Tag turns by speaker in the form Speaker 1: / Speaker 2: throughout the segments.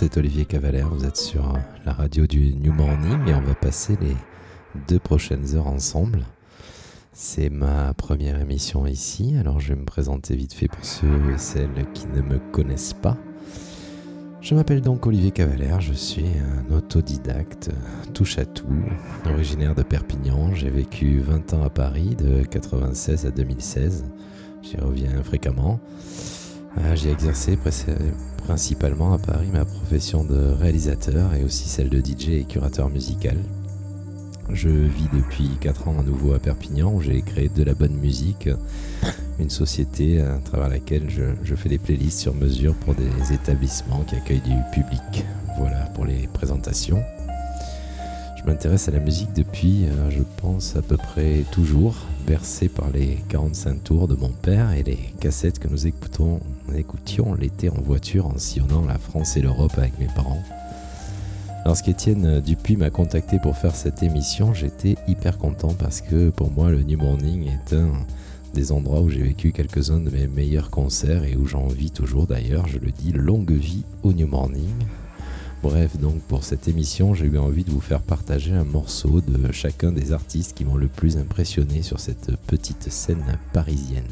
Speaker 1: c'est Olivier Cavalère, vous êtes sur la radio du New Morning et on va passer les deux prochaines heures ensemble. C'est ma première émission ici, alors je vais me présenter vite fait pour ceux et celles qui ne me connaissent pas. Je m'appelle donc Olivier Cavalère, je suis un autodidacte, touche à tout, originaire de Perpignan. J'ai vécu 20 ans à Paris, de 96 à 2016. J'y reviens fréquemment. Euh, j'ai exercé principalement à Paris ma profession de réalisateur et aussi celle de DJ et curateur musical. Je vis depuis 4 ans à nouveau à Perpignan où j'ai créé de la bonne musique, une société à travers laquelle je, fais des playlists sur mesure pour des établissements qui accueillent du public. Voilà pour les présentations. Je m'intéresse à la musique depuis, euh, je pense, à peu près toujours, bercé par les 45 tours de mon père et les cassettes que nous écoutions l'été en voiture en sillonnant la France et l'Europe avec mes parents. Lorsqu'Étienne Dupuis m'a contacté pour faire cette émission, j'étais hyper content parce que pour moi, le New Morning est un des endroits où j'ai vécu quelques-uns de mes meilleurs concerts et où j'en vis toujours d'ailleurs. Je le dis, longue vie au New Morning. Bref, donc pour cette émission, j'ai eu envie de vous faire partager un morceau de chacun des artistes qui m'ont le plus impressionné sur cette petite scène parisienne.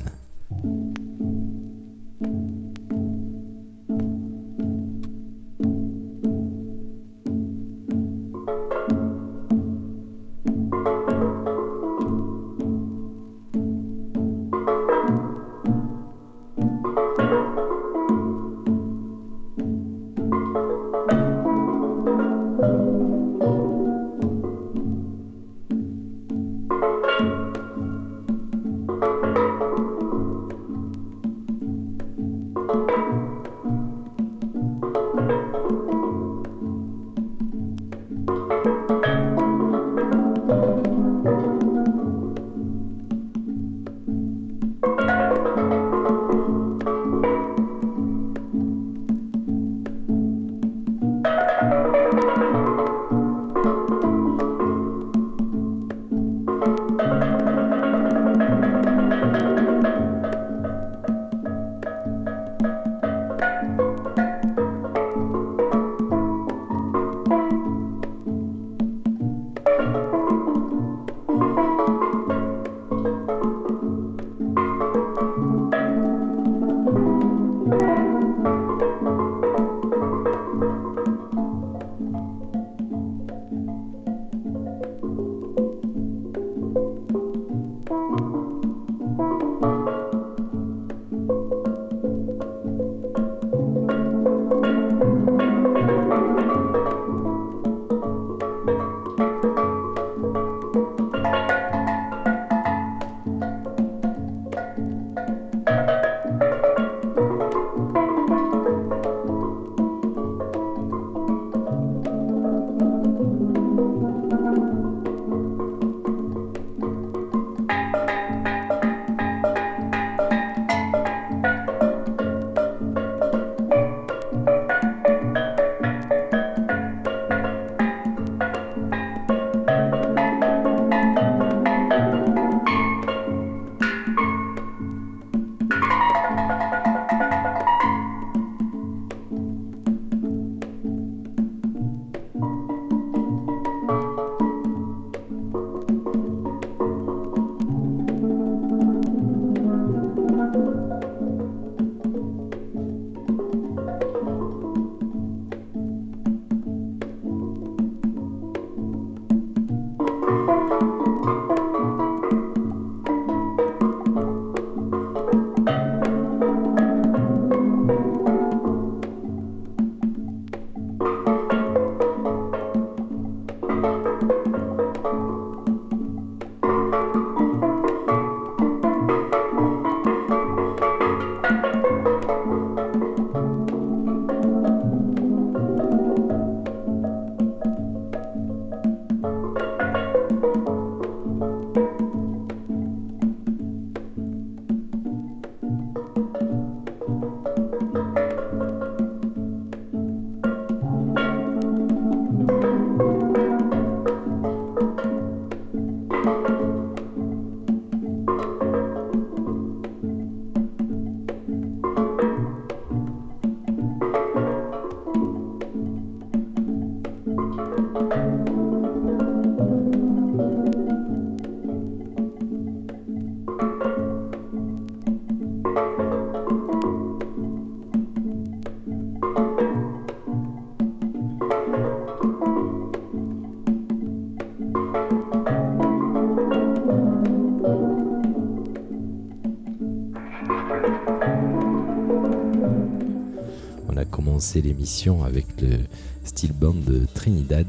Speaker 1: L'émission avec le Steel Band de Trinidad,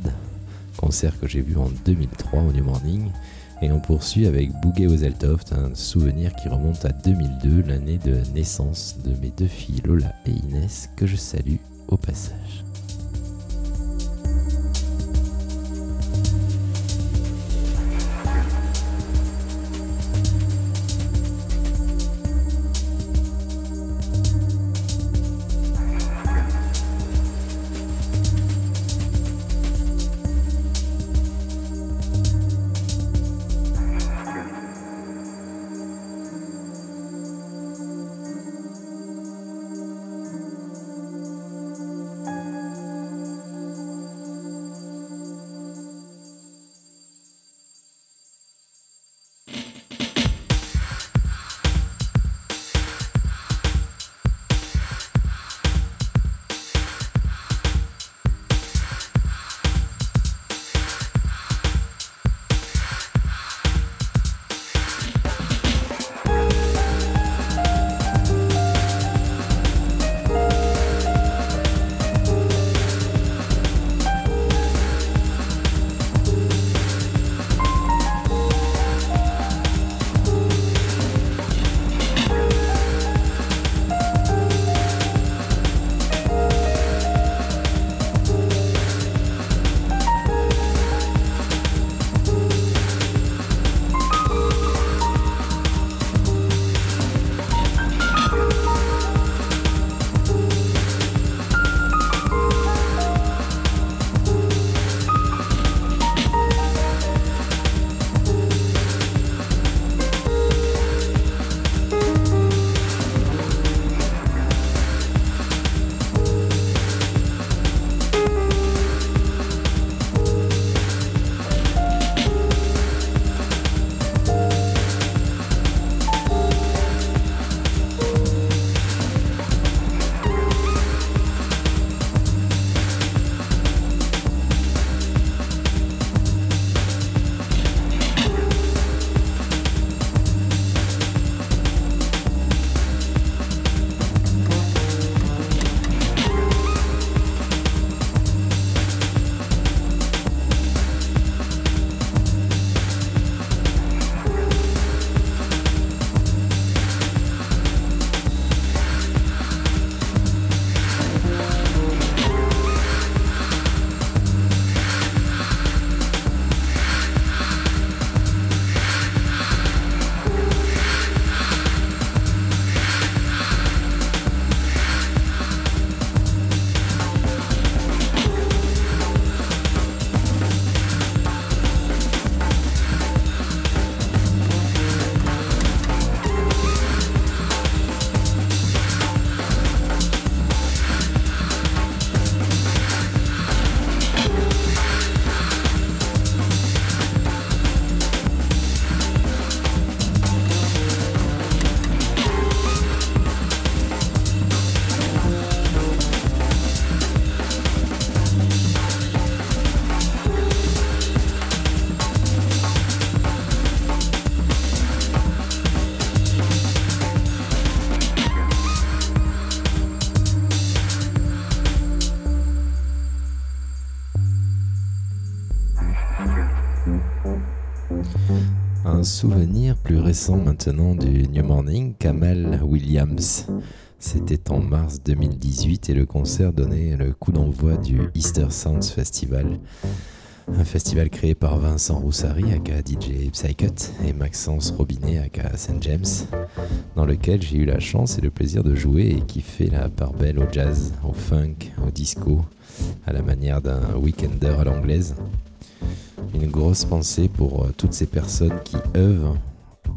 Speaker 1: concert que j'ai vu en 2003 au New Morning. Et on poursuit avec Bouguet Ozeltoft, un souvenir qui remonte à 2002, l'année de naissance de mes deux filles Lola et Inès, que je salue au passage. Plus récent maintenant du New Morning, Kamal Williams. C'était en mars 2018 et le concert donnait le coup d'envoi du Easter Sounds Festival. Un festival créé par Vincent Roussari, aka DJ Psycut, et Maxence Robinet, aka St. James, dans lequel j'ai eu la chance et le plaisir de jouer et qui fait la part belle au jazz, au funk, au disco, à la manière d'un weekender à l'anglaise une grosse pensée pour euh, toutes ces personnes qui œuvrent,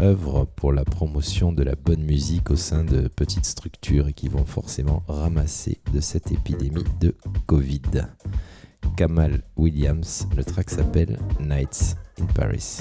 Speaker 1: œuvrent pour la promotion de la bonne musique au sein de petites structures qui vont forcément ramasser de cette épidémie de Covid. Kamal Williams. Le track s'appelle Nights in Paris.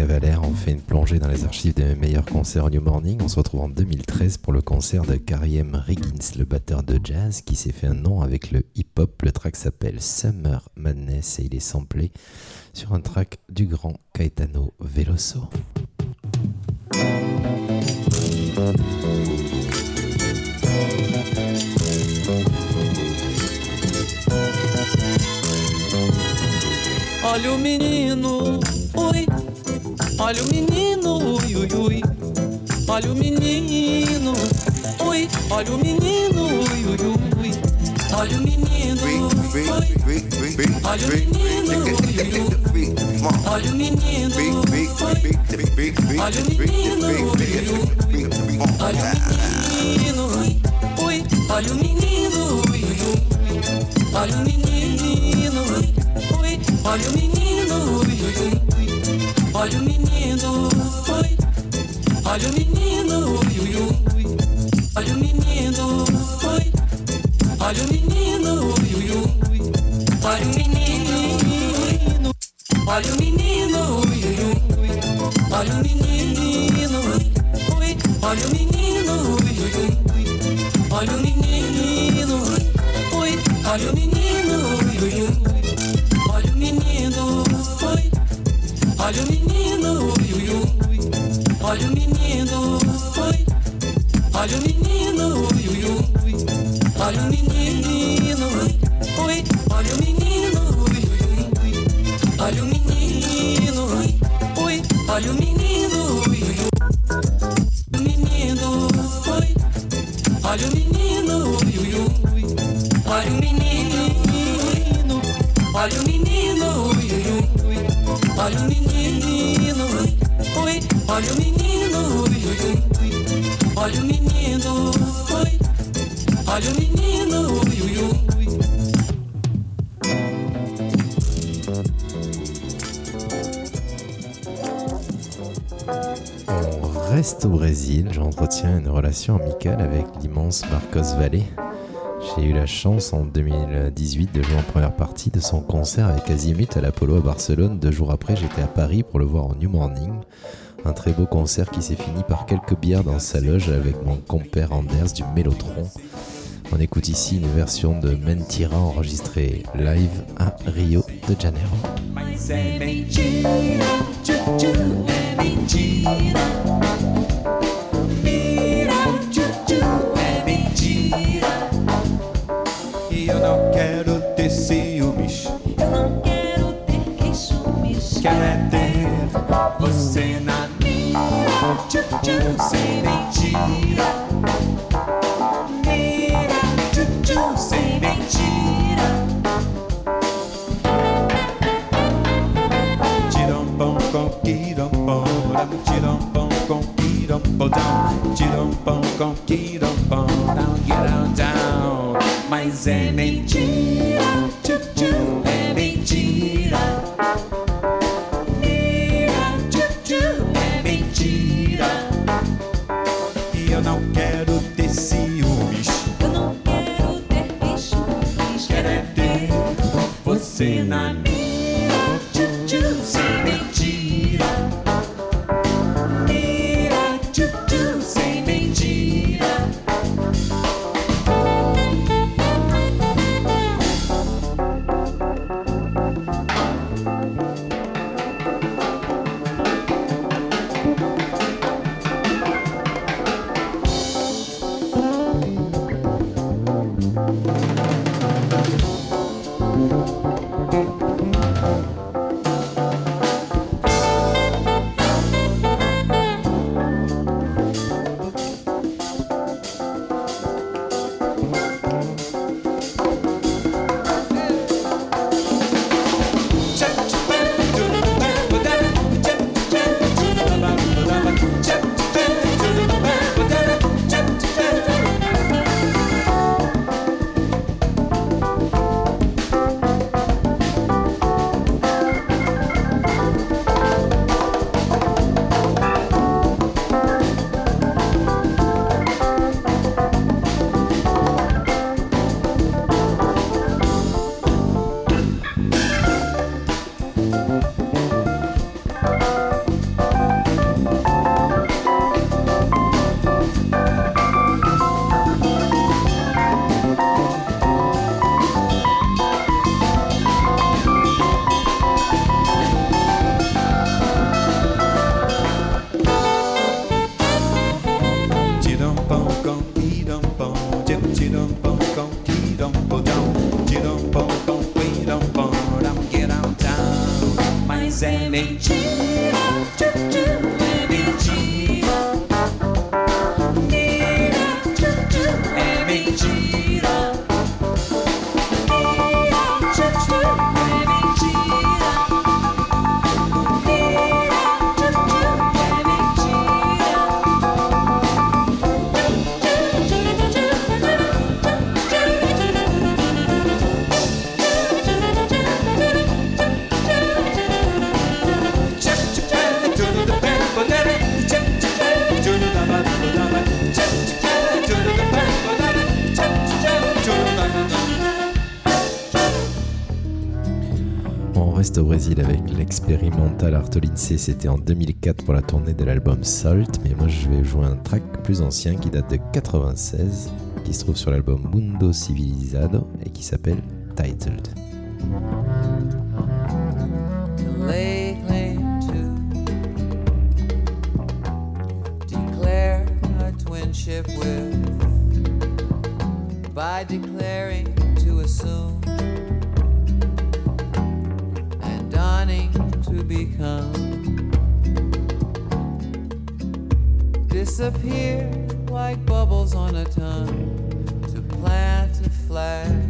Speaker 1: Cavalère. On fait une plongée dans les archives des meilleurs concerts New Morning. On se retrouve en 2013 pour le concert de Kariem Riggins, le batteur de jazz qui s'est fait un nom avec le hip-hop. Le track s'appelle Summer Madness et il est samplé sur un track du grand Caetano Veloso.
Speaker 2: Olha o menino, ui, ui, ui. Olha o menino, ui. Olha o menino, ui, ui, ui. Olha o menino, oi. Olha o menino, ui, ui, ui. Olha o menino, oi. Olha o menino, ui, ui, ui. Olha o menino, ui. Olha o menino, ui, ui, ui. Olha o menino, ui. Olha o menino, ui, ui, ui. Olha o menino, ui. Olha o menino, ui, ui, ui. Olha o menino, ui. Olha o menino, ui, ui, ui. Olha o menino, olha o menino, ui, ui, ui. Olha o menino, ui. Olha o menino, ui, ui, ui. Olha o menino, ui. Olha o menino, ui, ui, ui. Olha o menino, oi. Olha o menino, ui, ui, ui. Olha o menino, oi. Olha o menino, ui, ui, ui. Olha o menino, oi. Olha o menino, ui, ui, ui. Olha o menino, oi. Olha o menino, ui, ui, ui. O menino, oi. Olha o menino, ui, ui, ui. Olha o menino, olha o menino, ui, ui, ui. Olha o menino, oi. Olha o menino, ui, ui, ui.
Speaker 1: On reste au Brésil. J'entretiens une relation amicale avec l'immense Marcos Valle. J'ai eu la chance en 2018 de jouer en première partie de son concert avec Azimut à l'Apollo à Barcelone. Deux jours après, j'étais à Paris pour le voir en New Morning. Un très beau concert qui s'est fini par quelques bières dans sa loge avec mon compère Anders du Mélotron. On écoute ici une version de Mentira enregistrée live à Rio de Janeiro.
Speaker 3: sem mentira. Mira, tchu sem mentira. Tiram pão com tiram pão, tiram pão com tiram pão, tiram pão com tiram pão, down. Mas é mentira.
Speaker 1: On reste au Brésil avec l'expérimental Artolince. C'était en 2004 pour la tournée de l'album Salt. Mais moi, je vais jouer un track plus ancien qui date de 96, qui se trouve sur l'album Mundo Civilizado et qui s'appelle Titled.
Speaker 2: with by declaring to assume dawning to become. Disappear like bubbles on a tongue to plant a flag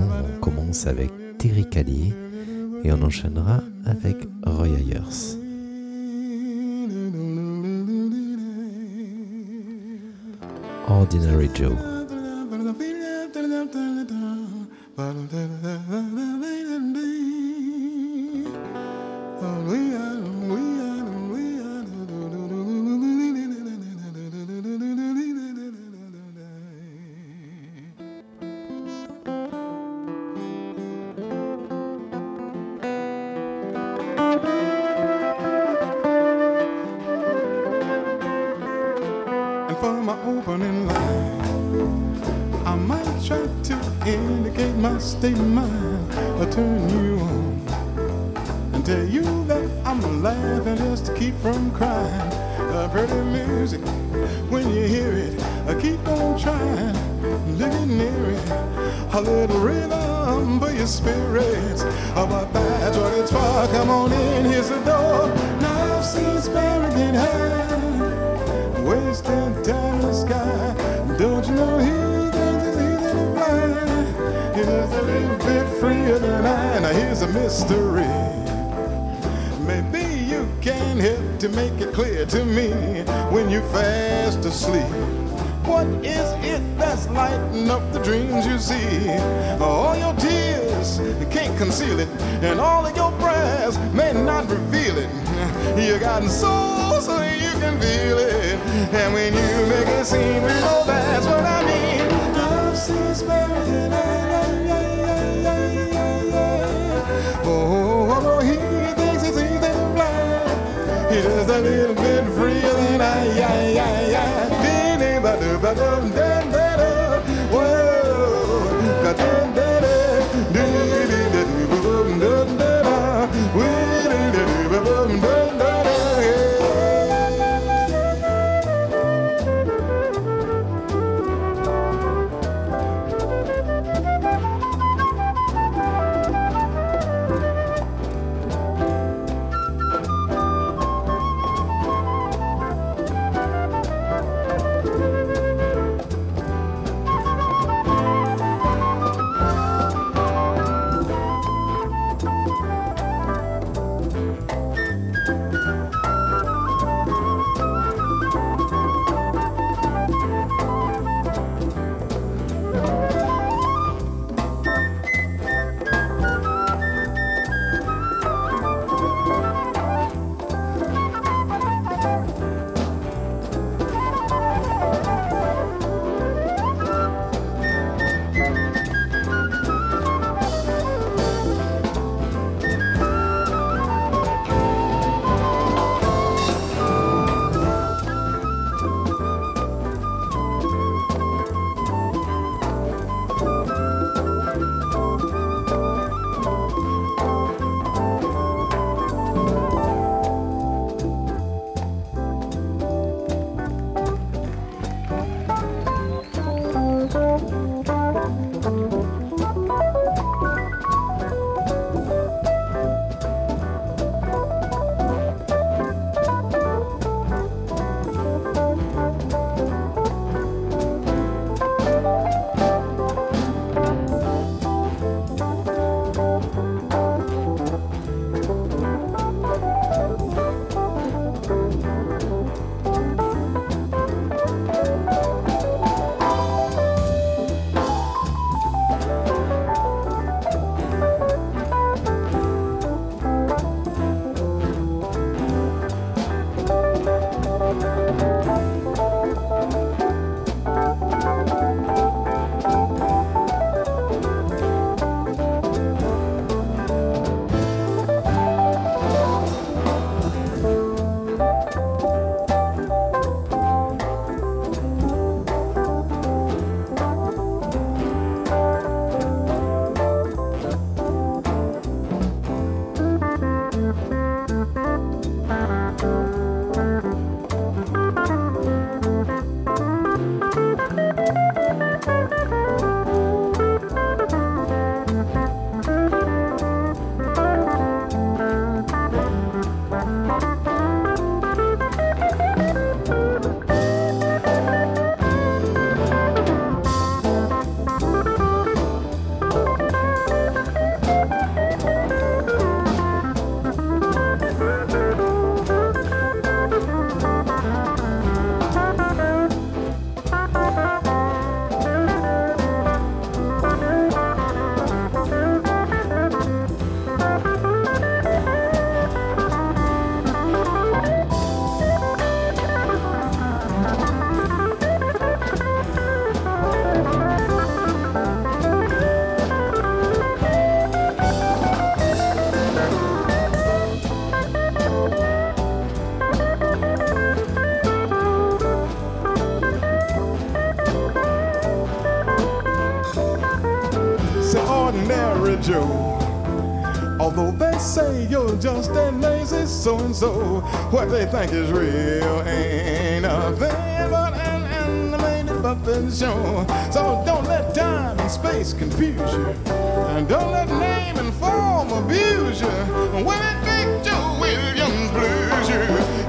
Speaker 2: On
Speaker 1: commence avec Terry Callier et on enchaînera avec Roy Ayers. Ordinary Joe.
Speaker 4: Opening line, I might try to indicate my state of mind or turn you on and tell you that I'm laughing just to keep from crying. Uh, pretty music, when you hear it, I keep on trying, living near it. a little rhythm for your spirits. Oh, but that's what it's for. Come on in, here's the door. Now I've seen get high, just a little bit freer than I. Now here's a mystery. Maybe you can help to make it clear to me when you fast asleep. What is it that's lighting up the dreams you see? All your tears, can't conceal it, and all of your prayers may not reveal it. You got soul so you can feel it, and when you make it seem, you know that's what I mean. Just a little bit freer than I, I, I, I. and so, what they think is real ain't a thing but an animated up up and show. So don't let time and space confuse you. And don't let name and form abuse you. When it big Joe Williams blues you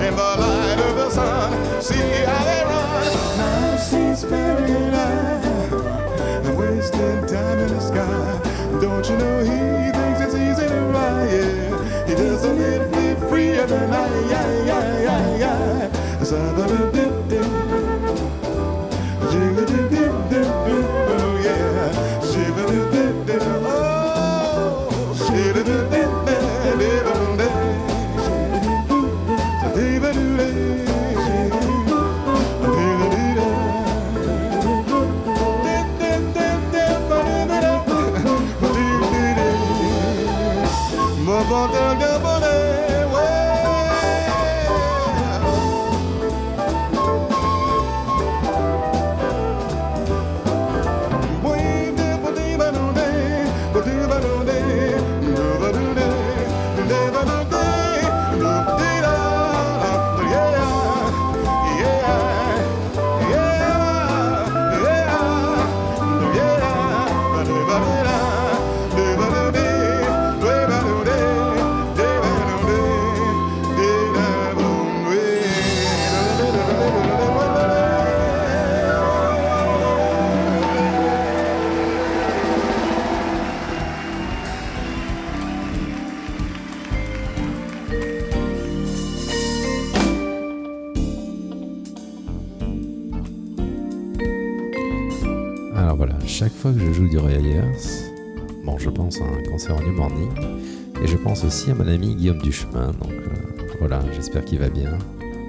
Speaker 4: in the light of the sun, see how they run. Now see sparing eye, wasting time in the sky. Don't you know he thinks it's easy to ride? Yeah, he does a together. Yeah, yeah, yeah, yeah.
Speaker 1: Aussi à mon ami Guillaume Duchemin, donc euh, voilà, j'espère qu'il va bien,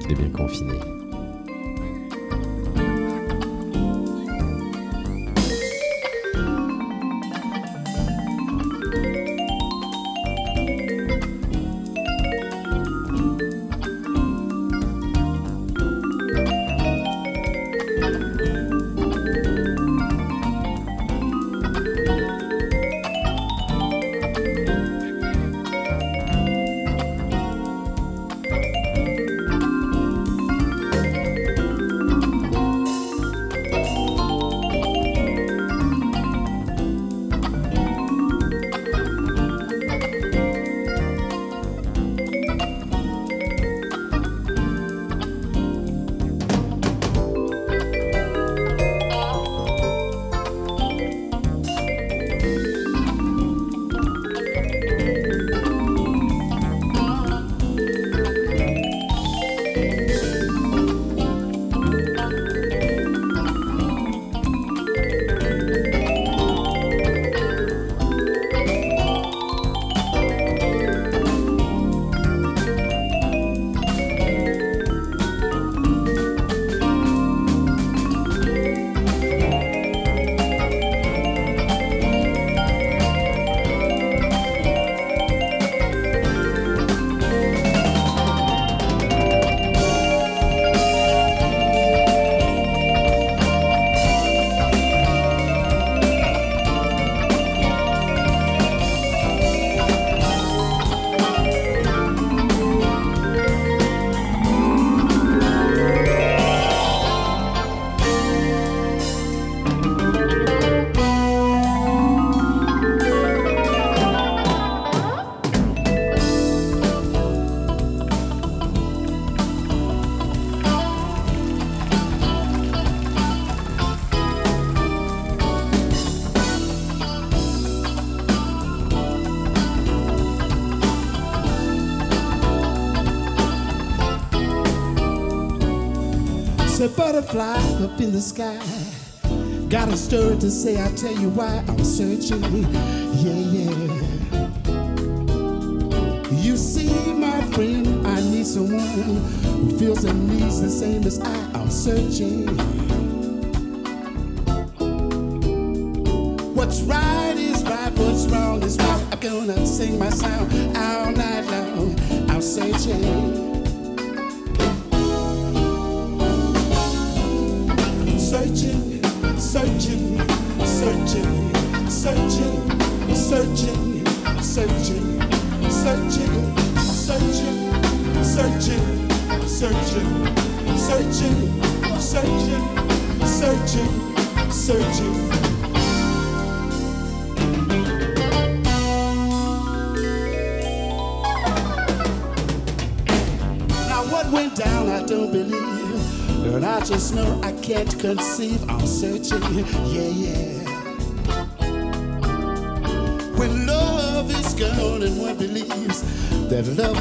Speaker 1: qu'il est bien confiné.
Speaker 5: Butterfly up in the sky. Got a story to say, I'll tell you why I'm searching. Yeah, yeah. You see, my friend, I need someone who feels and needs the same as I. I'm searching. What's right is right, what's wrong is wrong. I'm gonna sing my song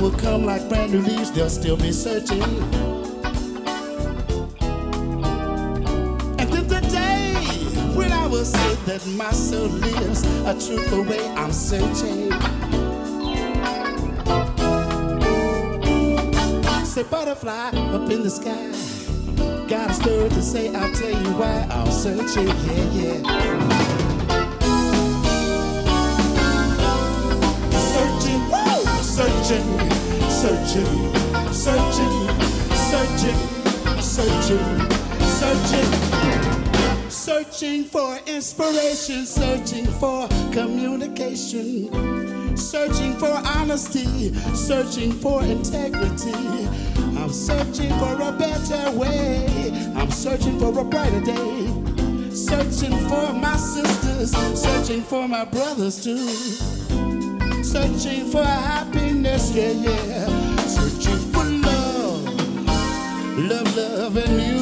Speaker 5: will come like brand new leaves, they'll still be searching. And then the day when I will say that my soul lives a truthful way, I'm searching. Say butterfly up in the sky. Got a story to say, I'll tell you why I'm searching, yeah, yeah. Searching! Searching, searching, searching, searching, searching, searching. For inspiration, searching for communication, searching for honesty, searching for integrity. I'm searching for a better way. I'm searching for a brighter day. Searching for my sisters, searching for my brothers too. Searching for happiness, yeah, yeah. Love, love, and music,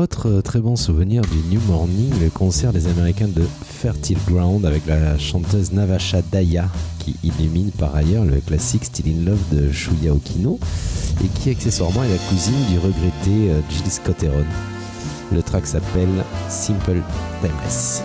Speaker 6: Autre euh, très bon souvenir du New Morning, le concert des Américains de Fertile Ground avec la chanteuse Navasha Daya qui illumine par ailleurs le classique Still in Love de Shuya Okino et qui accessoirement est la cousine du regretté euh, Jill Scott Heron. Le track s'appelle Simple Timeless.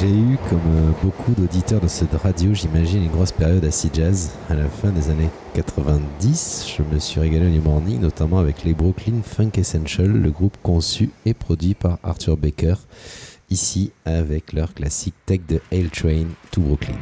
Speaker 7: J'ai eu, comme
Speaker 1: euh, beaucoup d'auditeurs de cette radio, j'imagine, une grosse période acid jazz. À la fin des années 90, je me suis régalé du morning, notamment avec les Brooklyn Funk Essential, le groupe conçu et produit par Arthur Baker, ici avec leur classique tech de Hail Train to Brooklyn.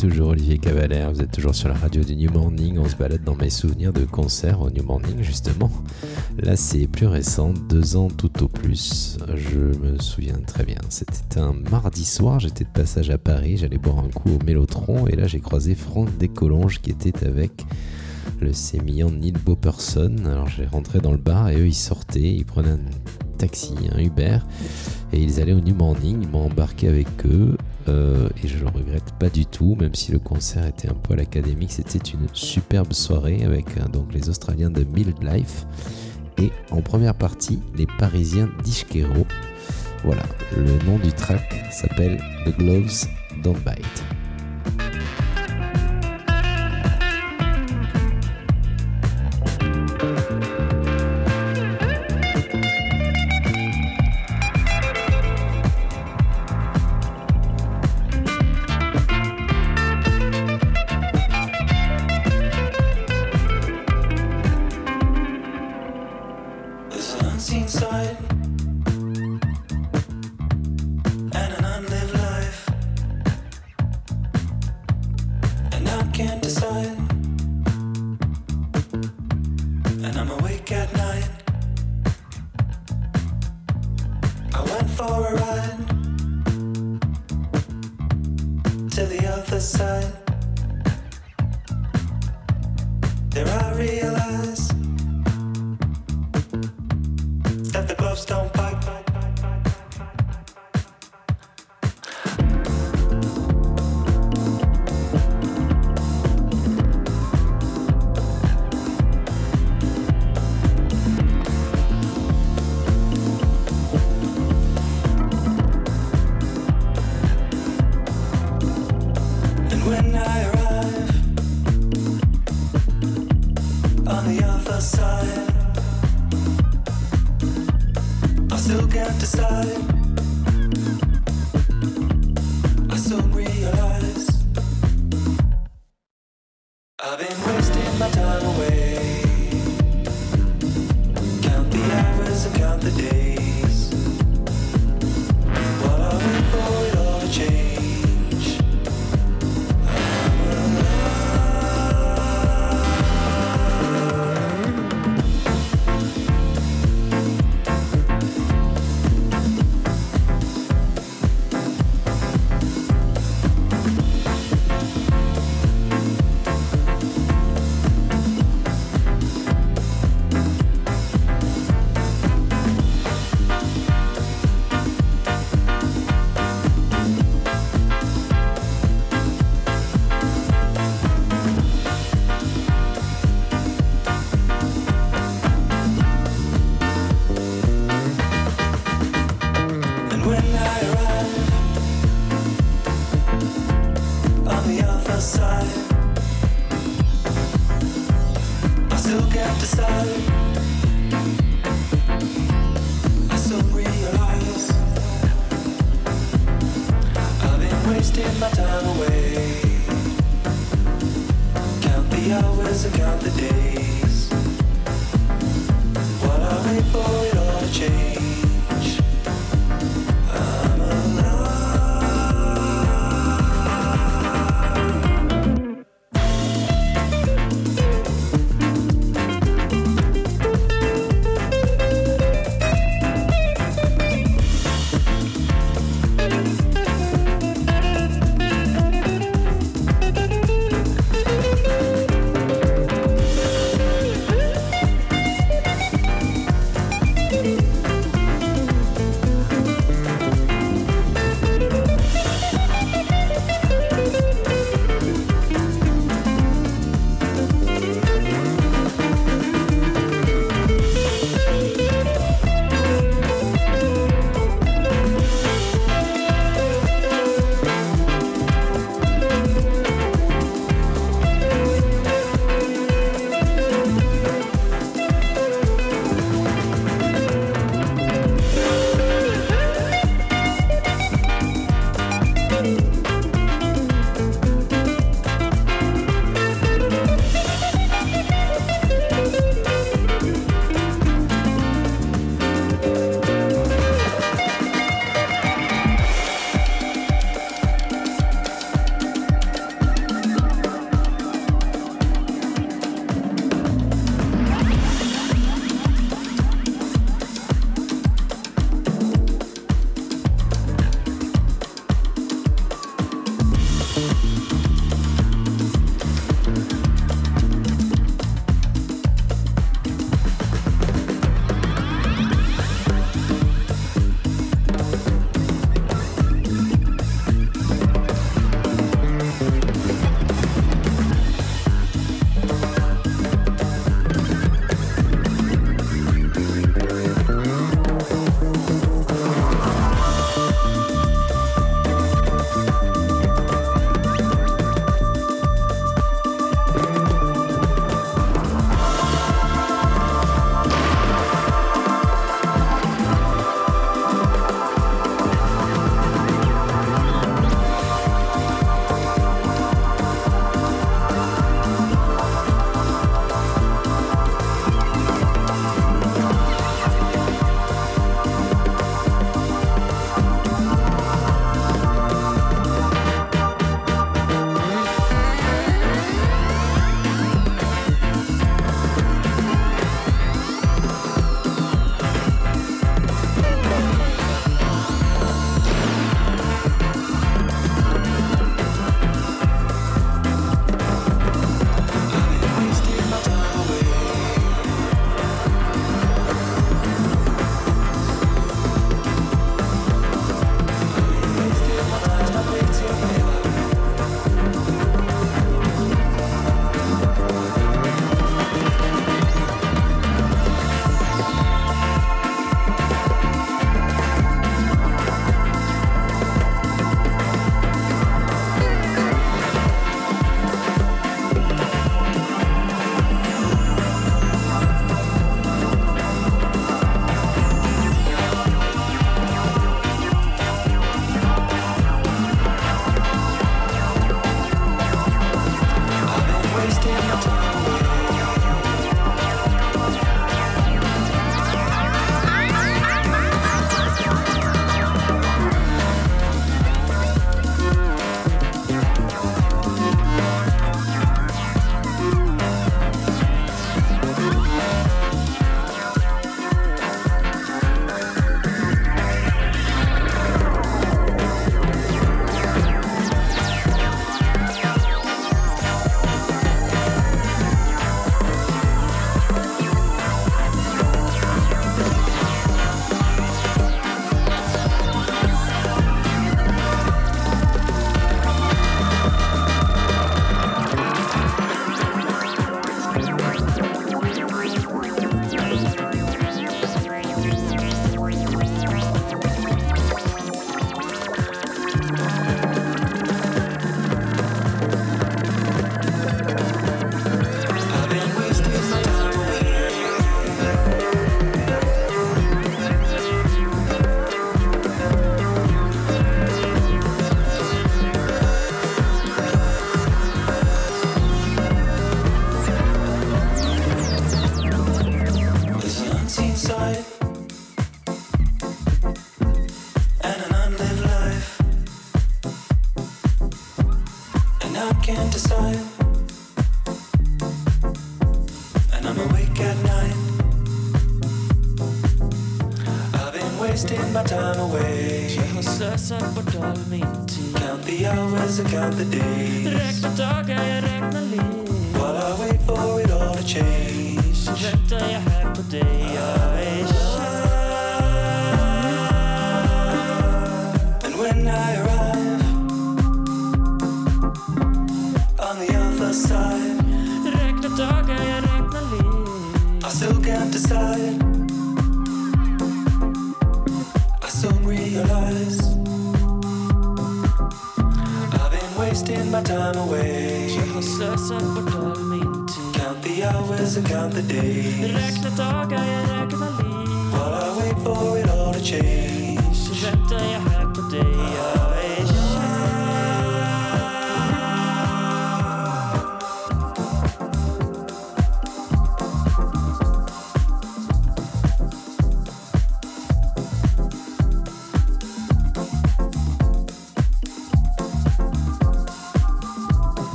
Speaker 1: Toujours Olivier Cavalère, vous êtes toujours sur la radio du New Morning, on se balade dans mes souvenirs de concerts au New Morning justement. Là c'est plus récent, deux ans tout au plus, je me souviens très bien. C'était un mardi soir, j'étais de passage à Paris, j'allais boire un coup au Mélotron et là j'ai croisé Franck Descolonges qui était avec le sémillant Neil Boperson. Alors j'ai rentré dans le bar et eux ils sortaient, ils prenaient un taxi, un Uber et ils allaient au New Morning, ils m'ont embarqué avec eux euh, et je le regrette pas du tout, même si le concert était un poil académique. C'était une superbe soirée avec euh, donc les Australiens de Mild Life et en première partie les Parisiens d'Ishkero. Voilà, le nom du track s'appelle The Gloves Don't Bite.
Speaker 8: When I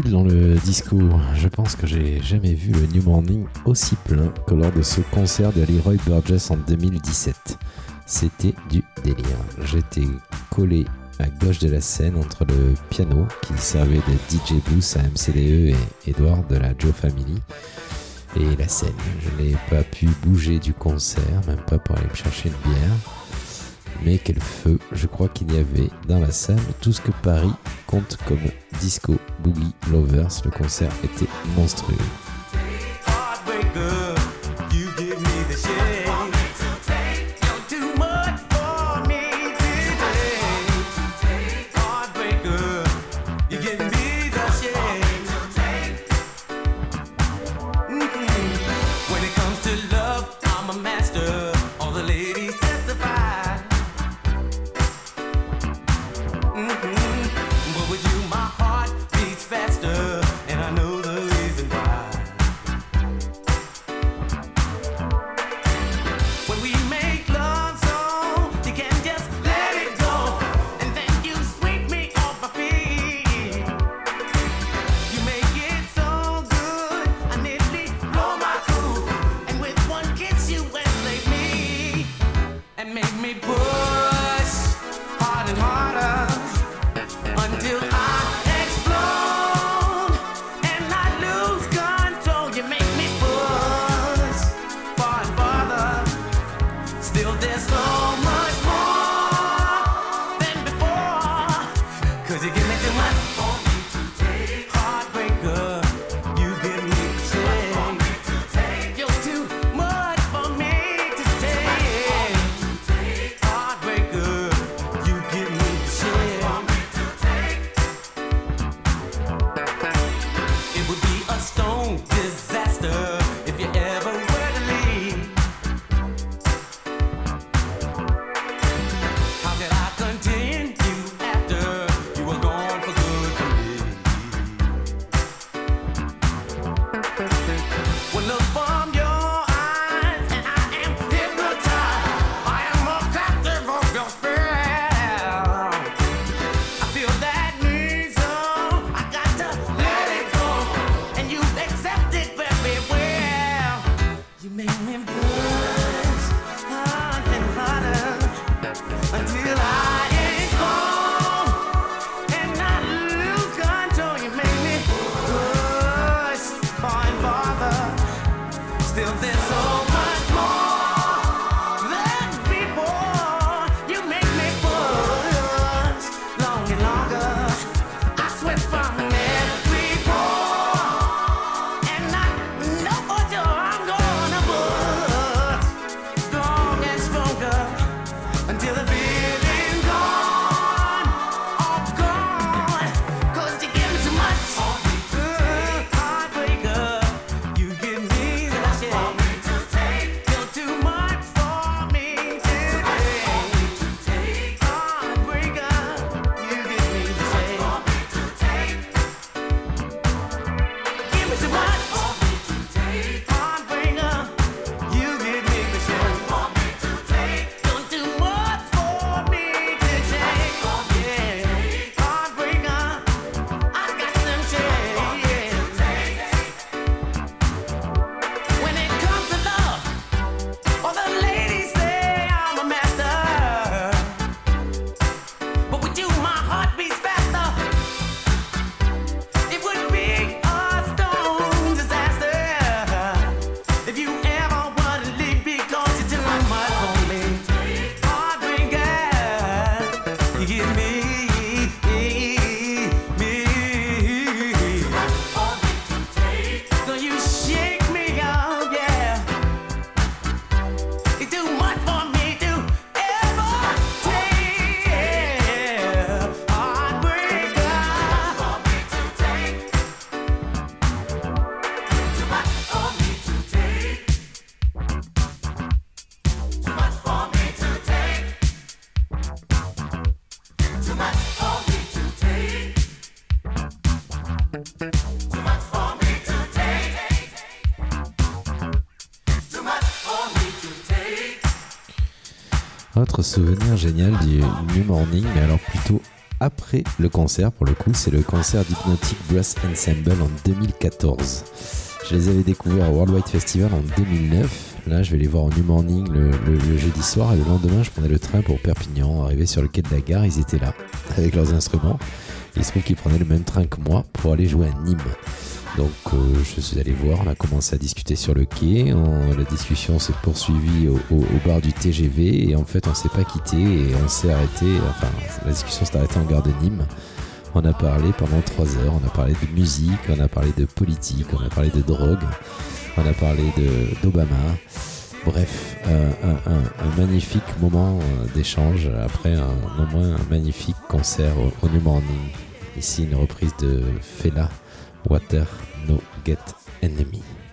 Speaker 1: dans le discours, Je pense que j'ai jamais vu le New Morning aussi plein que lors de ce concert de Leroy Burgess en 2017. C'était du délire. J'étais collé à gauche de la scène entre le piano qui servait de DJ Boost à MCDE et Edward de la Joe Family et la scène. Je n'ai pas pu bouger du concert, même pas pour aller me chercher une bière. Mais quel feu Je crois qu'il y avait dans la salle tout ce que Paris compte comme disco, boogie, lovers. Le concert était monstrueux. Souvenir génial du New Morning, mais alors plutôt après le concert pour le coup, c'est le concert d'Hypnotic Brass Ensemble en 2014. Je les avais découverts au Worldwide Festival en 2009. Là, je vais les voir au New Morning le jeudi soir et le lendemain, je prenais le train pour Perpignan. Arrivé sur le quai de la gare, ils étaient là avec leurs instruments. Il se trouve qu'ils prenaient le même train que moi pour aller jouer à Nîmes. Donc euh, je suis allé voir, on a commencé à discuter sur le quai, la discussion s'est poursuivie au, bar du TGV et en fait on s'est pas quitté et on s'est arrêté, enfin la discussion s'est arrêtée en gare de Nîmes. On a parlé pendant trois heures, on a parlé de musique, on a parlé de politique, on a parlé de drogue, on a parlé d'Obama. Bref, un magnifique moment euh, d'échange après un, non moins un magnifique concert au, au New Morning. Ici une reprise de Fela Water No Get Enemy.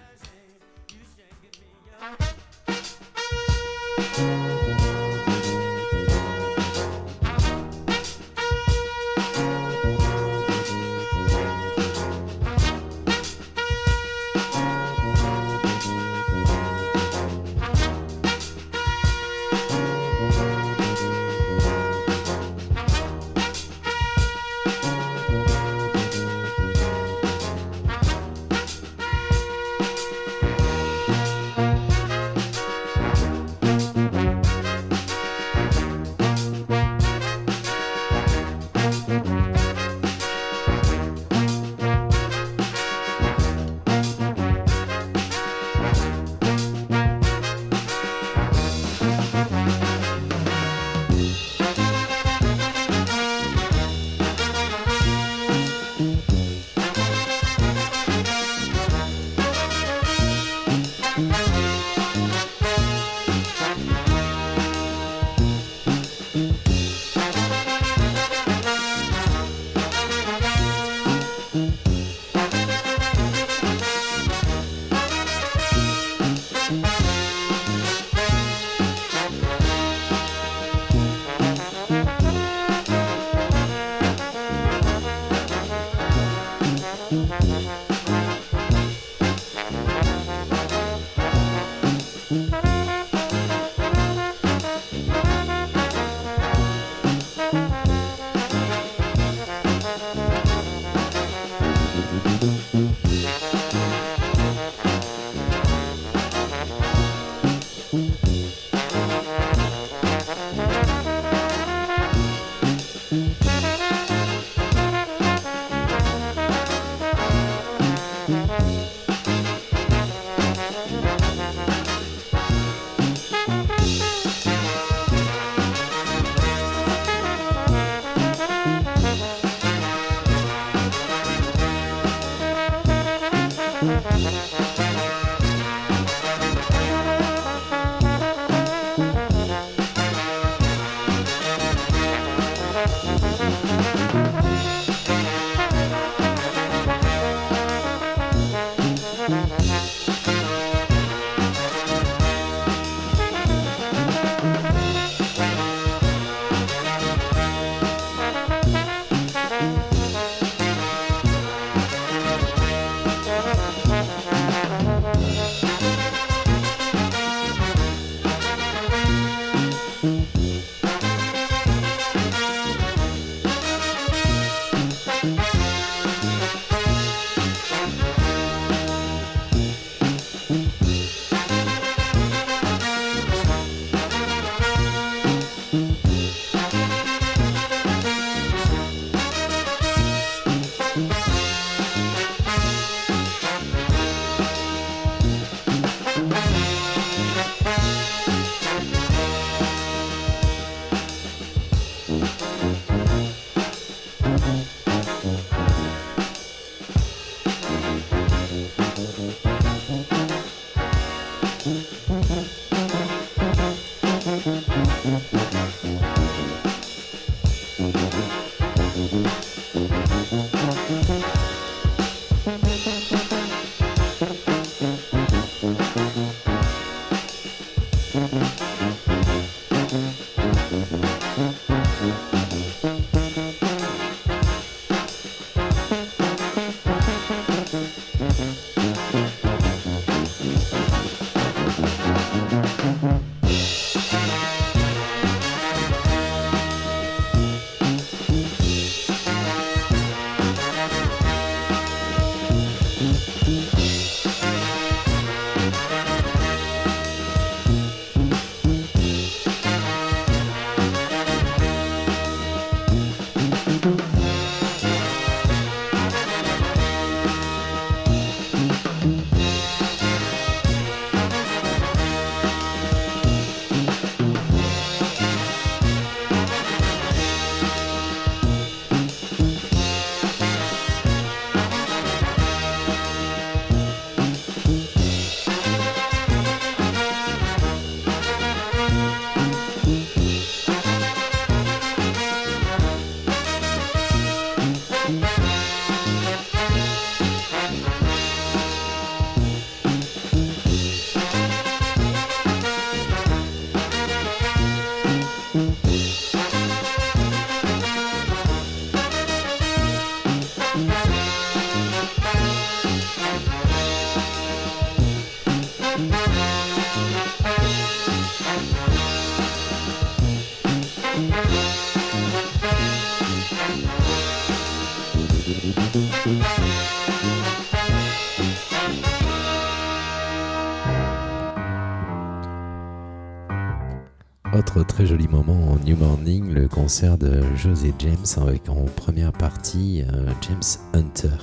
Speaker 1: de José James avec en première partie euh, James Hunter.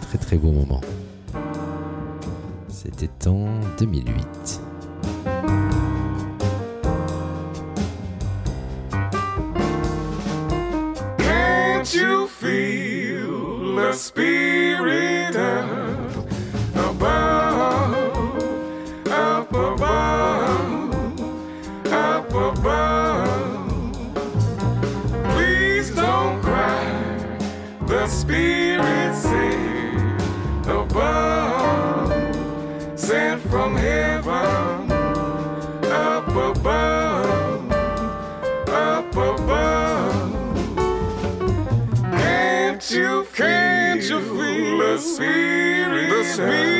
Speaker 1: Très très beau moment. C'était en 2008.
Speaker 9: Spirit.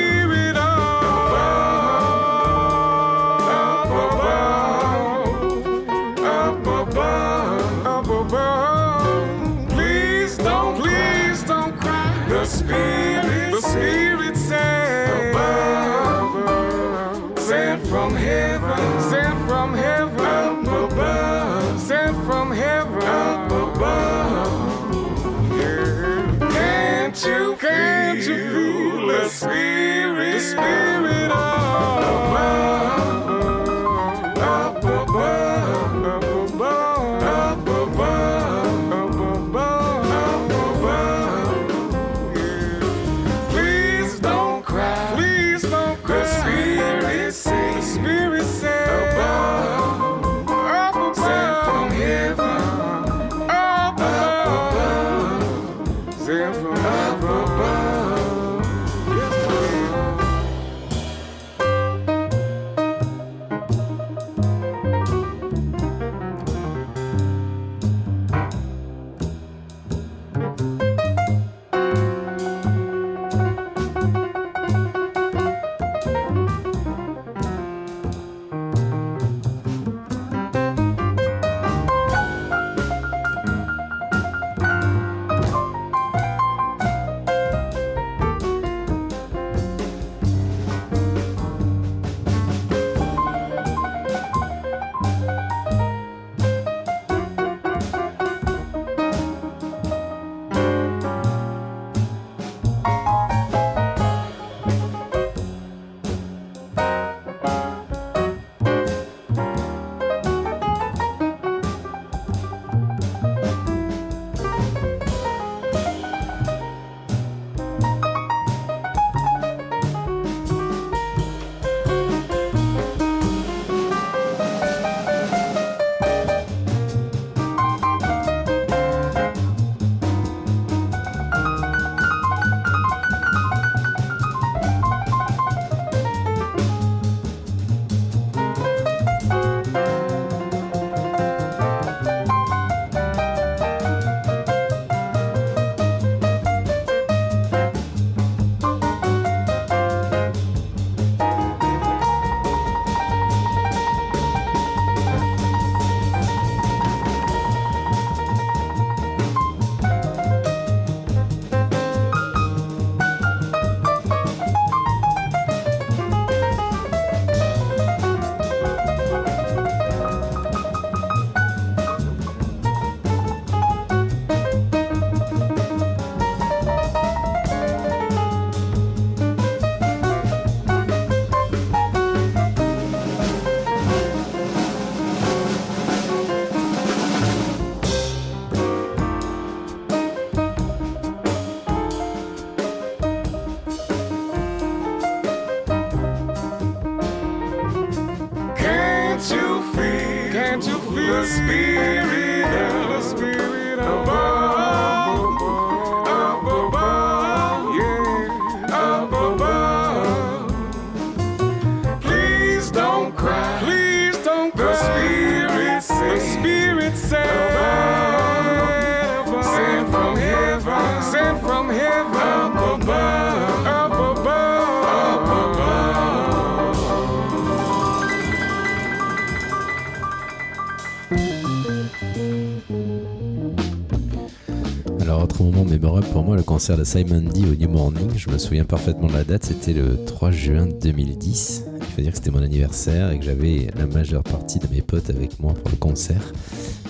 Speaker 1: Concert de Simon D au New Morning. Je me souviens parfaitement de la date, c'était le 3 juin 2010. Il faut dire que c'était mon anniversaire et que j'avais la majeure partie de mes potes avec moi pour le concert.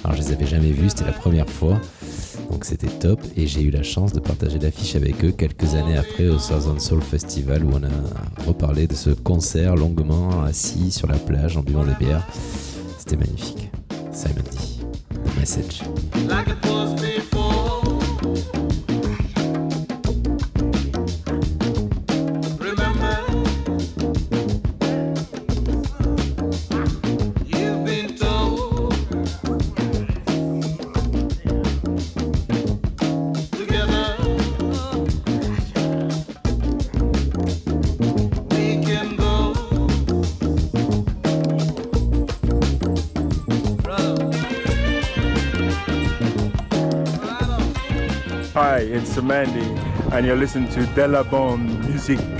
Speaker 1: Alors, je les avais jamais vus, c'était la première fois. Donc, c'était top et j'ai eu la chance de partager l'affiche avec eux quelques années après au Southern Soul Festival où on a reparlé de ce concert longuement assis sur la plage en buvant des bières.
Speaker 10: And you're listening to Della Bon Music.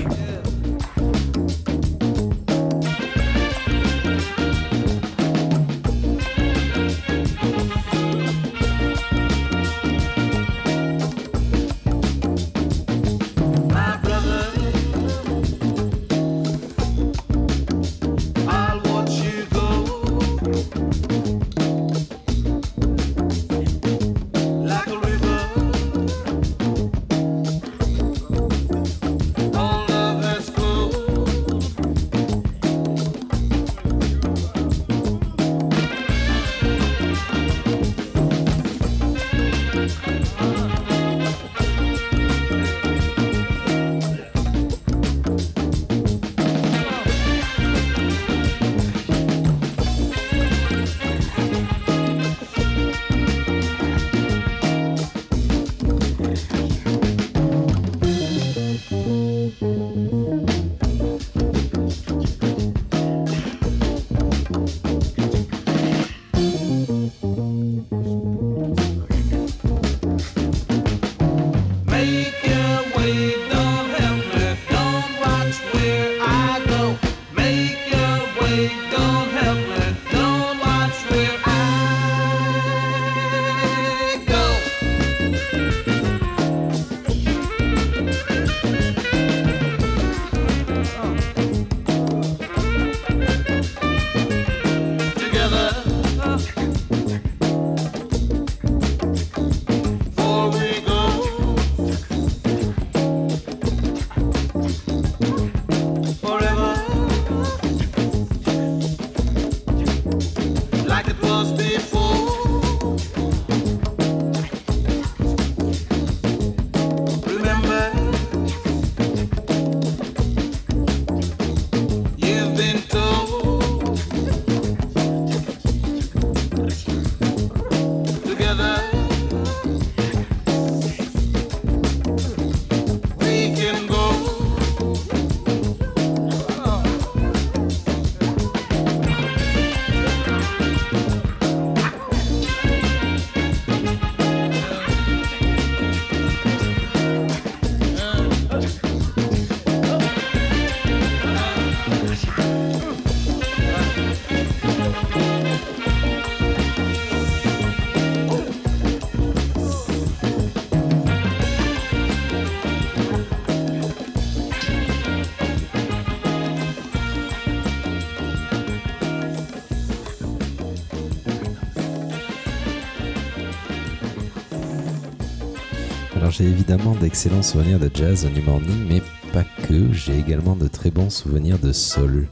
Speaker 1: J'ai évidemment d'excellents souvenirs de jazz au New Morning, mais pas que, j'ai également de très bons souvenirs de soul.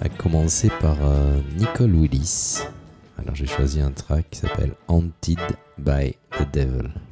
Speaker 1: À commencer par euh, Nicole Willis. Alors j'ai choisi un track qui s'appelle Haunted by the Devil.
Speaker 11: I was haunted by the devil.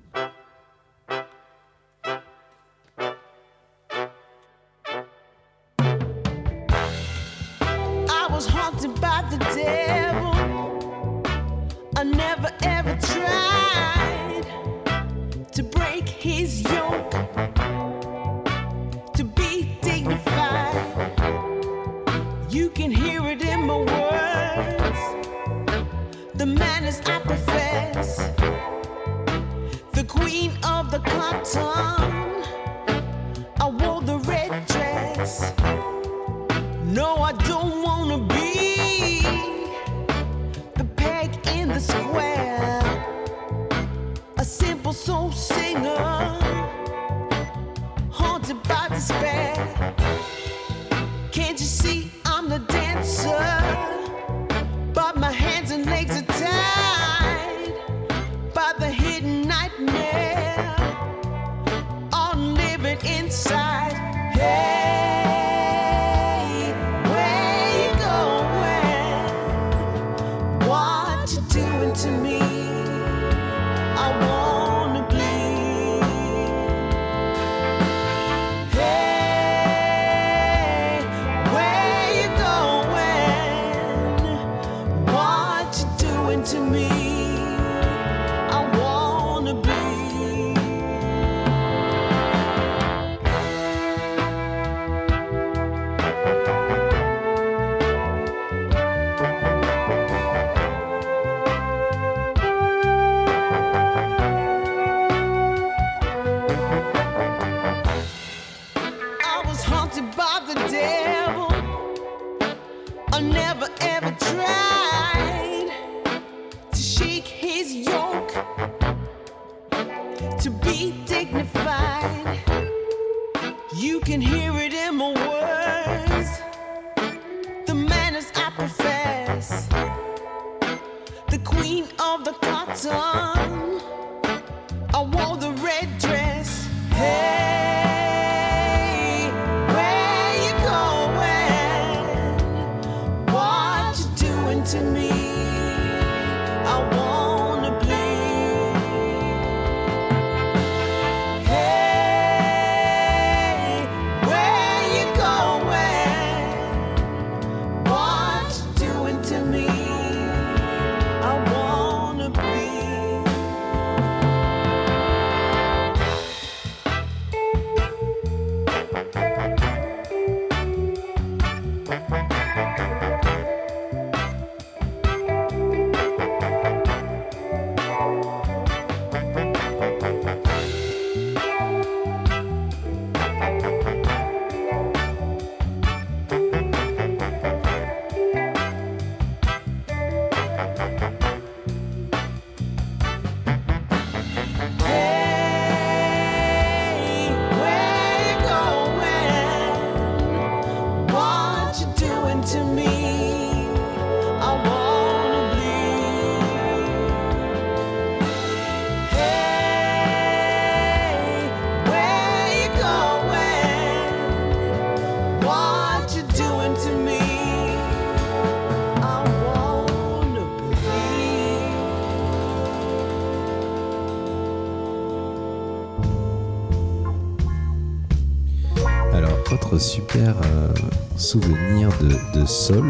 Speaker 1: souvenir de, de Sol.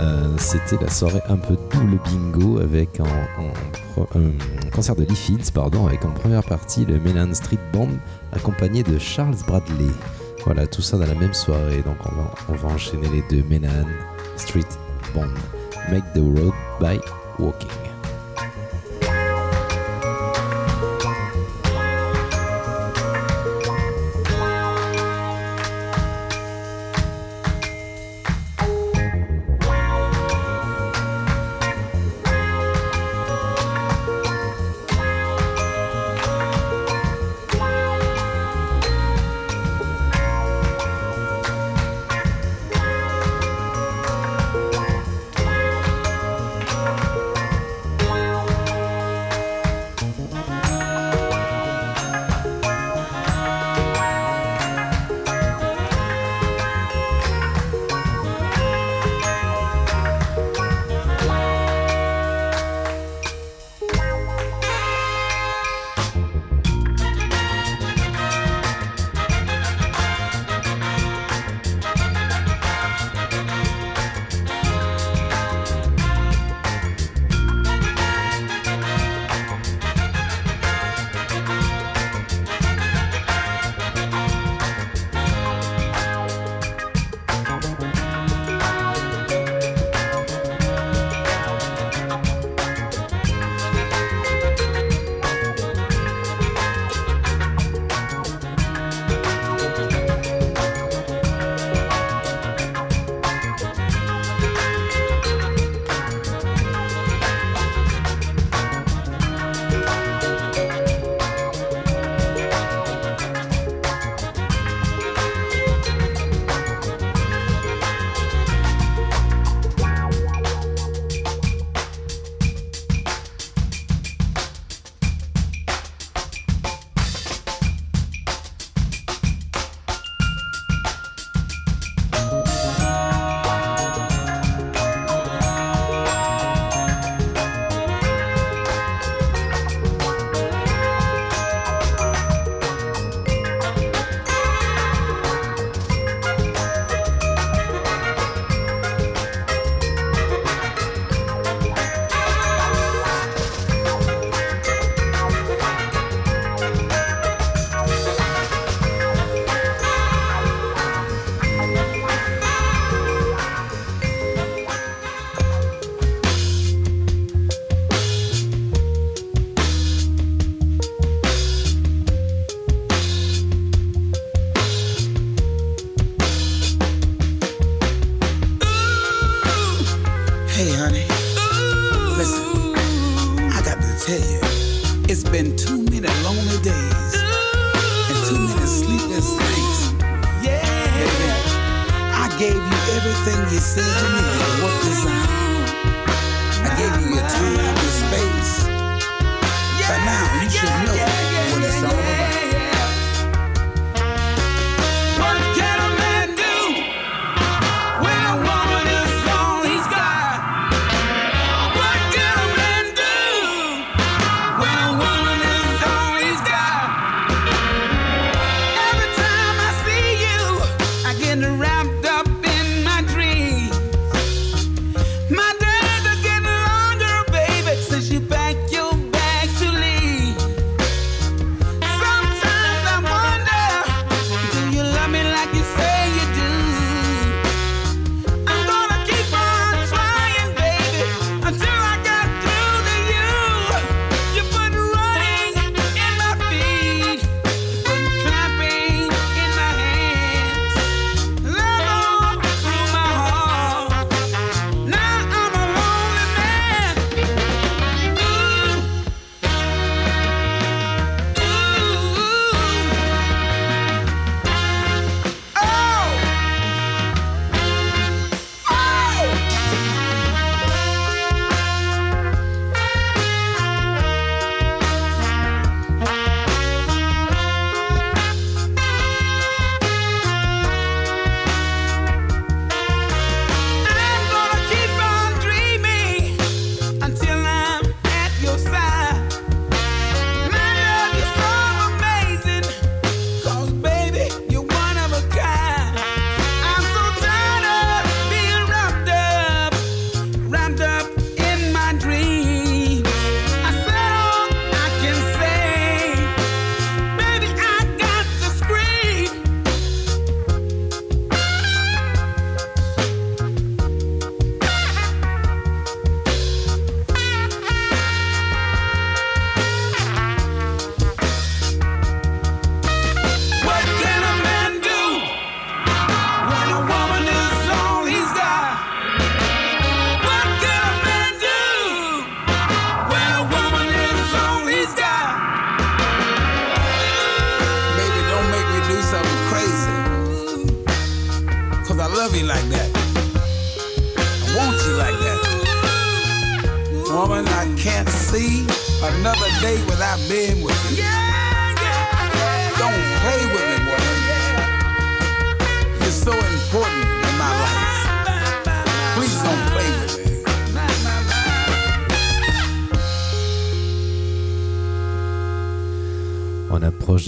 Speaker 1: Euh, c'était la soirée un peu double bingo avec un concert de Lee Fields, pardon, avec en première partie le Melan Street Band accompagné de Charles Bradley. Voilà, tout ça dans la même soirée. Donc on va, enchaîner les deux Melan Street Band. Make the road by walking.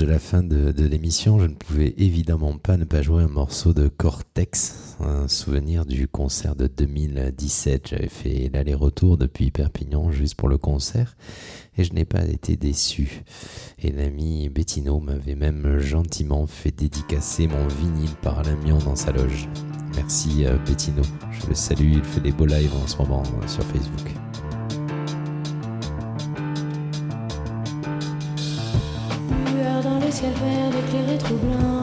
Speaker 1: de la fin de, l'émission, je ne pouvais évidemment pas ne pas jouer un morceau de Cortex, un souvenir du concert de 2017. J'avais fait l'aller-retour depuis Perpignan juste pour le concert et je n'ai pas été déçu. Et l'ami Bettino m'avait même gentiment fait dédicacer mon vinyle par l'amiant dans sa loge. Merci euh, Bettino, je le salue, il fait des beaux lives en ce moment euh, sur Facebook.
Speaker 6: ciel vert éclairé
Speaker 1: blanc.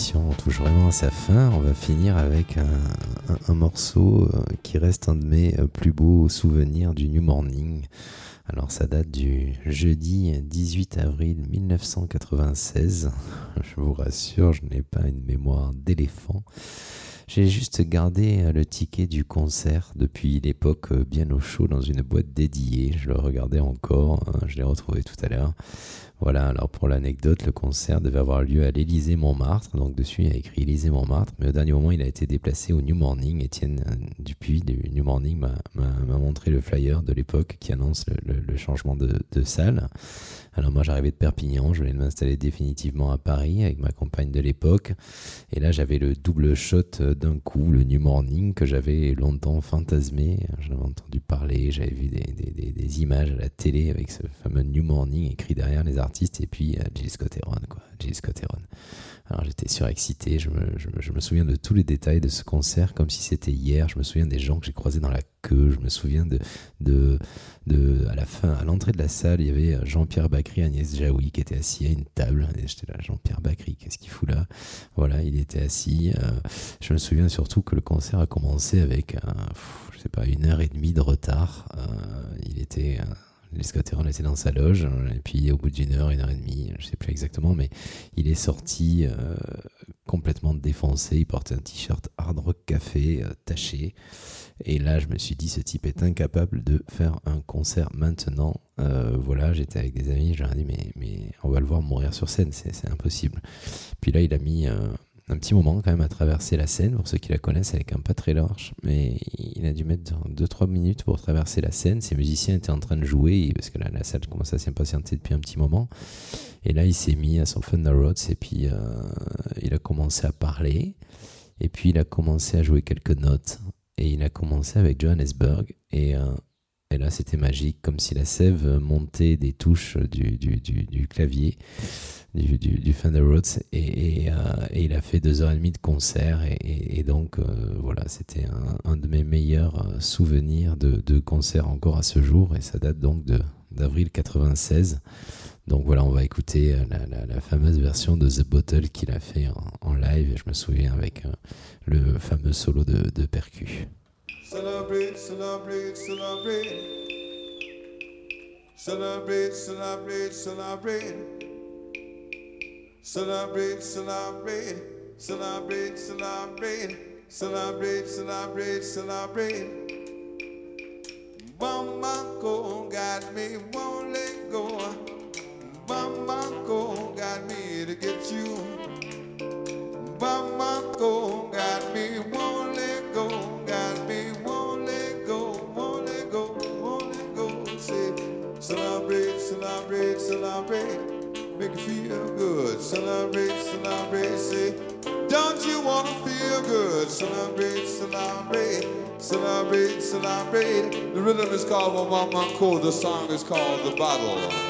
Speaker 1: L'émission touche vraiment à sa fin. On va finir avec un, un- morceau euh, qui reste un de mes euh, plus beaux souvenirs du New Morning. Alors ça date du jeudi 18 avril 1996. Je vous rassure, je n'ai pas une mémoire d'éléphant. J'ai juste gardé euh, le ticket du concert depuis l'époque bien au chaud dans une boîte dédiée. Je le regardais encore, hein, je l'ai retrouvé tout à l'heure. Voilà, alors pour l'anecdote, le concert devait avoir lieu à l'Élysée Montmartre. Donc dessus, il y a écrit Élysée Montmartre, mais au dernier moment, il a été déplacé au New Morning. Étienne euh, Dupuis du New Morning m'a- montré le flyer de l'époque qui annonce le, changement de salle. Alors moi, j'arrivais de Perpignan, je venais m'installer définitivement à Paris avec ma compagne de l'époque. Et là, j'avais le double shot euh, d'un coup, le New Morning que j'avais longtemps fantasmé. J'en avais entendu parler, j'avais vu des, images à la télé avec ce fameux New Morning écrit derrière les artistes et puis euh, Jill Scott Heron, quoi. Jill. Alors j'étais surexcité, je me, je, souviens de tous les détails de ce concert comme si c'était hier. Je me souviens des gens que j'ai croisés dans la queue. Je me souviens de, de, de à la fin, à l'entrée de la salle, il y avait Jean-Pierre Bacry, Agnès Jaoui qui était assis à une table. Et j'étais là, Jean-Pierre Bacry, qu'est-ce qu'il fout là? Voilà, il était assis. Euh, je me souviens surtout que le concert a commencé avec, un, je sais pas, une heure et demie de retard. Euh, il était euh, les était dans sa loge, euh, et puis au bout d'une heure, une heure et demie, je sais plus exactement, mais il est sorti euh, complètement défoncé. Il portait un t-shirt Hard Rock Café euh, taché. Et là, je me suis dit, ce type est incapable de faire un concert maintenant. Voilà, j'étais avec des amis, je leur ai dit, mais, mais on va le voir mourir sur scène, c'est impossible. Puis là, il a mis un petit moment quand même à traverser la scène. Pour ceux qui la connaissent, elle est quand pas très large, mais il a dû mettre 2-3 minutes pour traverser la scène. Ses musiciens étaient en train de jouer, parce que la salle commence à s'impatienter depuis un petit moment. Et là, il s'est mis à son Thunder Roads, et puis euh, il a commencé à parler. Et puis il a commencé à jouer quelques notes. Et il a commencé avec Johannesburg. Et, euh, et là, c'était magique, comme si la sève montait des touches du clavier du, du, Thunder Roads. Et, euh, et il a fait deux heures et demie de concert. Et, donc, euh, voilà, c'était un, de mes meilleurs euh, souvenirs de, de concert encore à ce jour. Et ça date donc d'avril 96. Donc voilà, on va écouter la, la- fameuse version de The Bottle qu'il a fait en, en live. Et je me souviens avec le fameux solo de, de percu.
Speaker 4: Celebrate, celebrate, celebrate. Celebrate, celebrate, celebrate. Celebrate, celebrate, celebrate, celebrate. Celebrate, celebrate, celebrate. Bamako got me, won't let go. Bamako got me to get you. Bamako got me, won't let go. Got me, won't let go, won't let go, won't let go. Say, celebrate, celebrate, celebrate. Make you feel good. Celebrate, celebrate. Say, don't you wanna feel good? Celebrate, celebrate, celebrate, celebrate. The rhythm is called Mama Wamamako. The song is called The Bottle.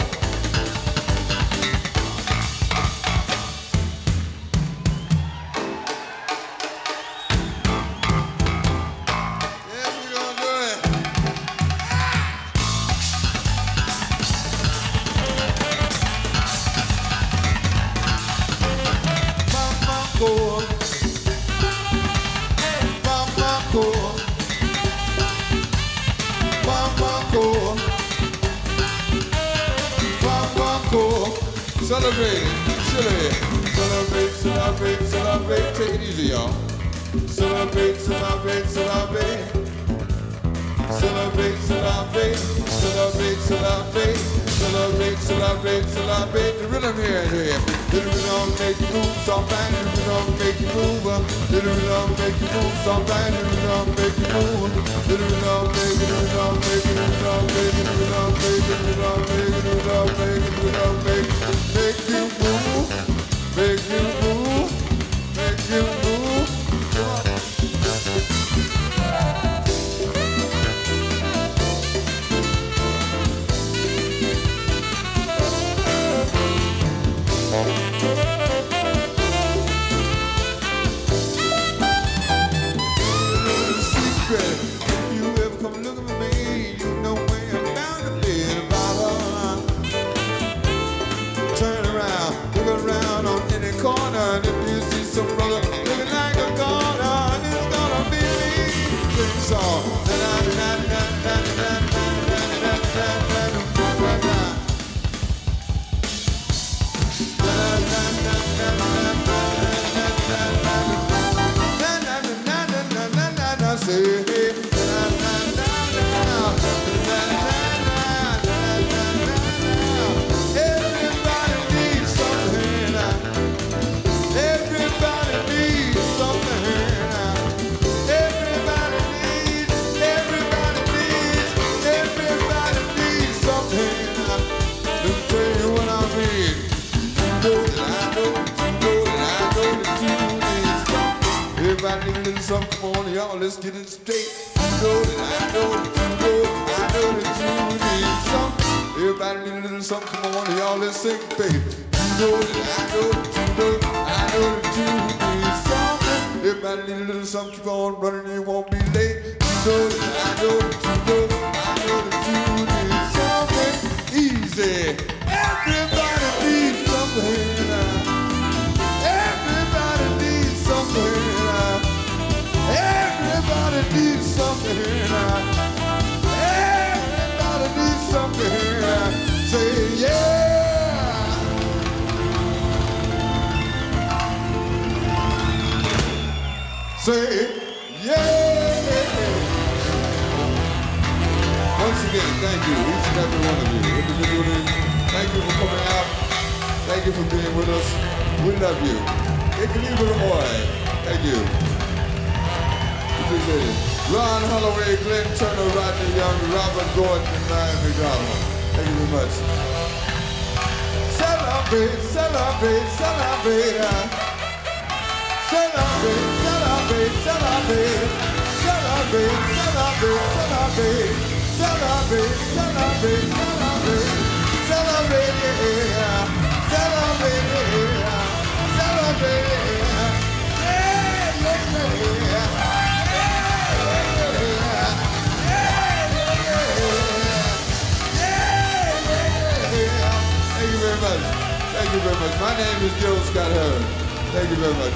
Speaker 12: Thank
Speaker 13: you very much. Joe Scott. I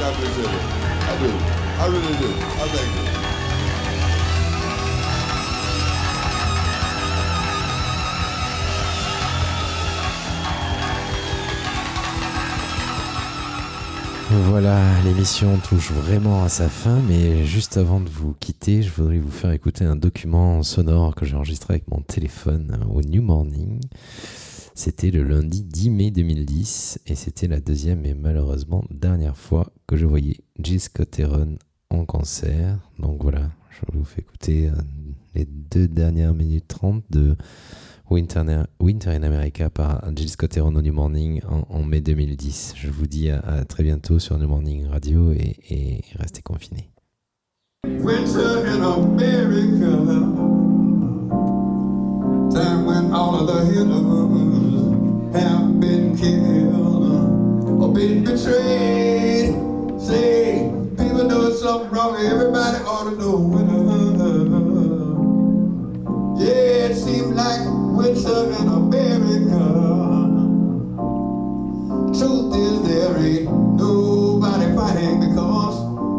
Speaker 13: appreciate.
Speaker 1: Voilà, l'émission touche vraiment à sa fin, mais juste avant de vous quitter, je voudrais vous faire écouter un document sonore que j'ai enregistré avec mon téléphone au New Morning. C'était le lundi 10 mai 2010 et c'était la deuxième et malheureusement dernière fois que je voyais Gilles Scott Heron en concert. Donc voilà, je vous fais écouter euh, les deux dernières minutes 30 de Winter, in America par Jill Scott Heron au New Morning en, mai 2010. Je vous dis à, très bientôt sur New Morning Radio et, restez confinés.
Speaker 13: Winter in America. Time when all of the have been killed or been betrayed. Say, people know something wrong, everybody ought to know winter. Uh, yeah, it seems like winter in America. Truth is, there ain't nobody fighting because,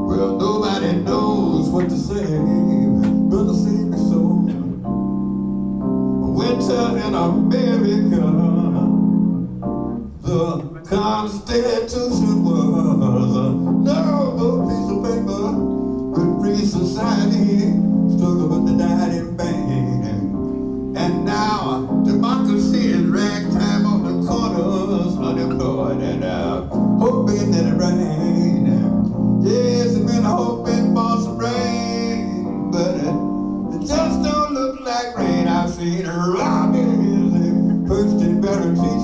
Speaker 13: well, nobody knows what to say. Brother, save me so. Winter in America. The Constitution was a noble piece of paper with free society, struggle with the dying bang. And now democracy is ragtime on the corners, unemployed and uh, hoping that it rains. Yes, it's been hoping for some rain, but it, just don't look like rain. I've seen robbers and perched in treetops,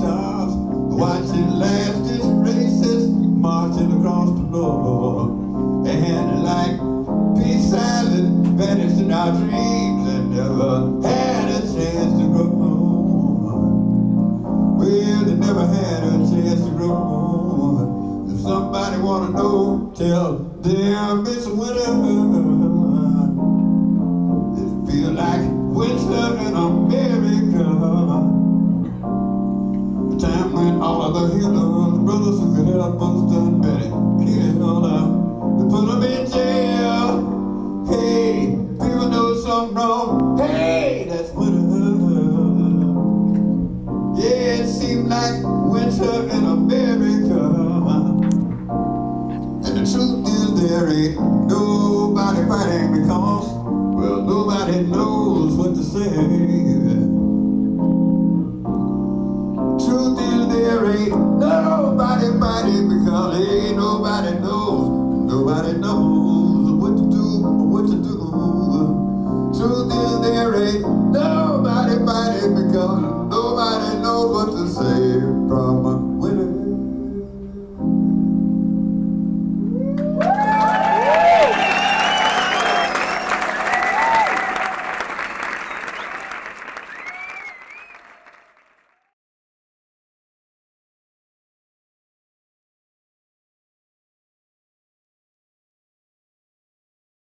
Speaker 13: watching last this racist marching across the floor. And like peace in our dreams never had a chance to grow. Well, they never had a chance to grow. If somebody wanna know, tell them it's winter. It feel like winter in America. The time when all of the heroes, brothers who could help us done better, killed us. They put them in jail. Hey, people know something wrong. Hey, that's winter. Yeah, it seems like winter in America. And the truth is there ain't nobody fighting because, well, nobody knows what to say. There ain't nobody fighting because ain't nobody knows, nobody knows what to do or what to do. Truth is there ain't nobody fighting because nobody knows what to say.